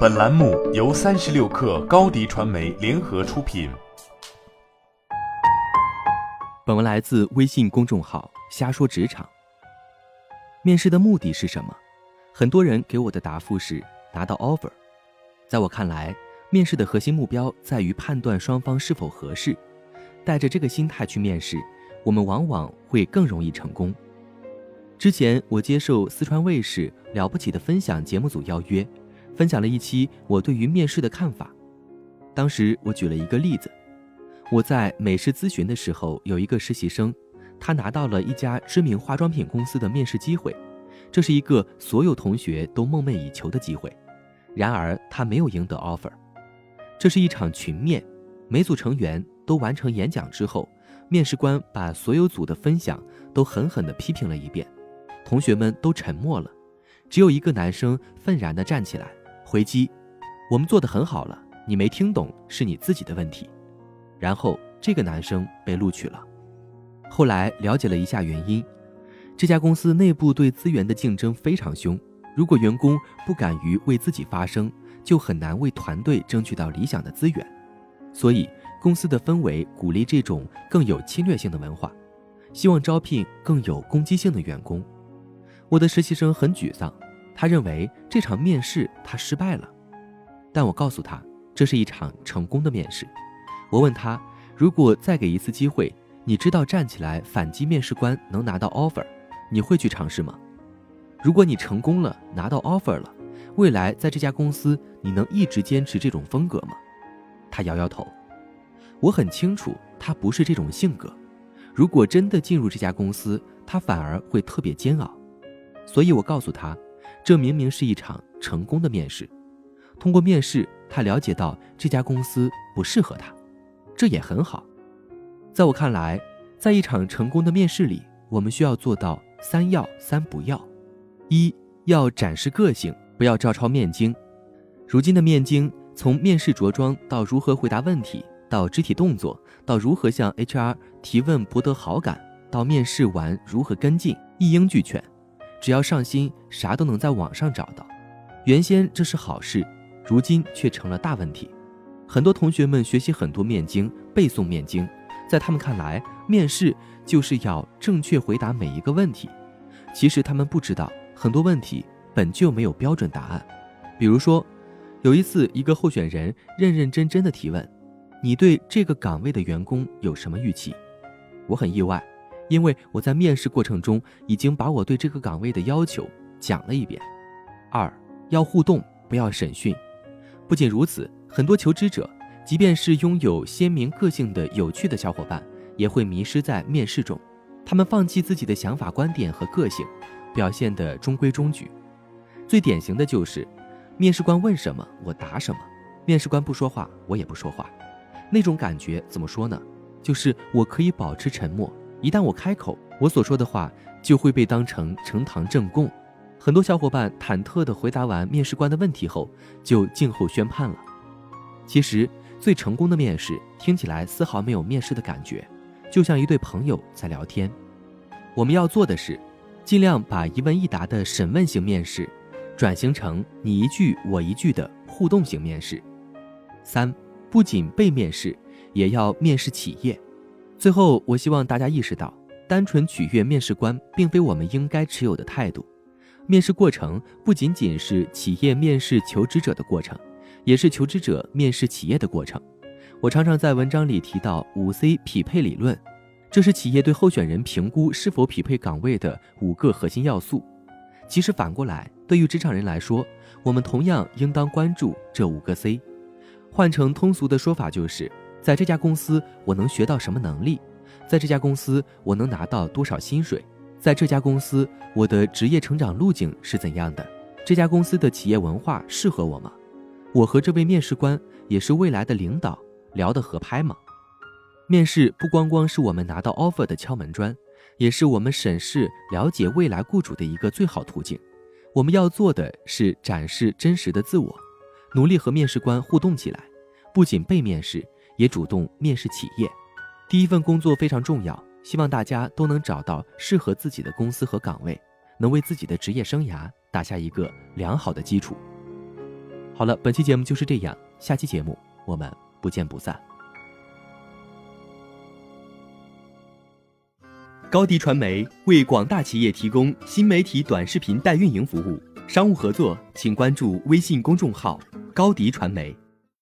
本栏目由三十六氪高低传媒联合出品。本文来自微信公众号“瞎说职场”。面试的目的是什么？很多人给我的答复是拿到 offer。在我看来，面试的核心目标在于判断双方是否合适。带着这个心态去面试，我们往往会更容易成功。之前我接受四川卫视《了不起的分享》节目组邀约，分享了一期我对于面试的看法。当时我举了一个例子，我在美式咨询的时候，有一个实习生，他拿到了一家知名化妆品公司的面试机会，这是一个所有同学都梦寐以求的机会。然而他没有赢得 offer。这是一场群面，每组成员都完成演讲之后，面试官把所有组的分享都狠狠地批评了一遍。同学们都沉默了，只有一个男生愤然地站起来回击：“我们做得很好了，你没听懂是你自己的问题。”然后这个男生被录取了。后来了解了一下原因，这家公司内部对资源的竞争非常凶，如果员工不敢于为自己发声，就很难为团队争取到理想的资源。所以公司的氛围鼓励这种更有侵略性的文化，希望招聘更有攻击性的员工。我的实习生很沮丧，他认为这场面试他失败了，但我告诉他这是一场成功的面试。我问他，如果再给一次机会，你知道站起来反击面试官能拿到 offer，你会去尝试吗？如果你成功了拿到 offer 了，未来在这家公司你能一直坚持这种风格吗？他摇摇头。我很清楚他不是这种性格，如果真的进入这家公司，他反而会特别煎熬。所以我告诉他，这明明是一场成功的面试。通过面试，他了解到这家公司不适合他，这也很好。在我看来，在一场成功的面试里，我们需要做到三要三不要：一要展示个性，不要照抄面经。如今的面经，从面试着装到如何回答问题，到肢体动作，到如何向 HR 提问博得好感，到面试完如何跟进，一应俱全。只要上心，啥都能在网上找到。原先这是好事，如今却成了大问题。很多同学们学习很多面经，背诵面经，在他们看来，面试就是要正确回答每一个问题。其实他们不知道，很多问题本就没有标准答案。比如说，有一次，一个候选人认认真真的提问：“你对这个岗位的员工有什么预期？”我很意外。因为我在面试过程中已经把我对这个岗位的要求讲了一遍。二要互动，不要审讯。不仅如此，很多求职者，即便是拥有鲜明个性的有趣的小伙伴，也会迷失在面试中。他们放弃自己的想法、观点和个性，表现得中规中矩。最典型的就是，面试官问什么我答什么，面试官不说话我也不说话。那种感觉怎么说呢？就是我可以保持沉默。一旦我开口，我所说的话就会被当成呈堂证供。很多小伙伴忐忑地回答完面试官的问题后，就静候宣判了。其实，最成功的面试听起来丝毫没有面试的感觉，就像一对朋友在聊天。我们要做的是，尽量把一问一答的审问型面试，转型成你一句我一句的互动型面试。三，不仅被面试，也要面试企业。最后，我希望大家意识到，单纯取悦面试官并非我们应该持有的态度。面试过程不仅仅是企业面试求职者的过程，也是求职者面试企业的过程。我常常在文章里提到五 C 匹配理论，这是企业对候选人评估是否匹配岗位的五个核心要素。其实反过来，对于职场人来说，我们同样应当关注这五个 C。换成通俗的说法就是。在这家公司，我能学到什么能力？在这家公司，我能拿到多少薪水？在这家公司，我的职业成长路径是怎样的？这家公司的企业文化适合我吗？我和这位面试官也是未来的领导，聊得合拍吗？面试不光光是我们拿到 offer 的敲门砖，也是我们审视了解未来雇主的一个最好途径。我们要做的是展示真实的自我，努力和面试官互动起来，不仅被面试。也主动面试企业，第一份工作非常重要，希望大家都能找到适合自己的公司和岗位，能为自己的职业生涯打下一个良好的基础。好了，本期节目就是这样，下期节目我们不见不散。高迪传媒为广大企业提供新媒体短视频代运营服务，商务合作请关注微信公众号“高迪传媒”。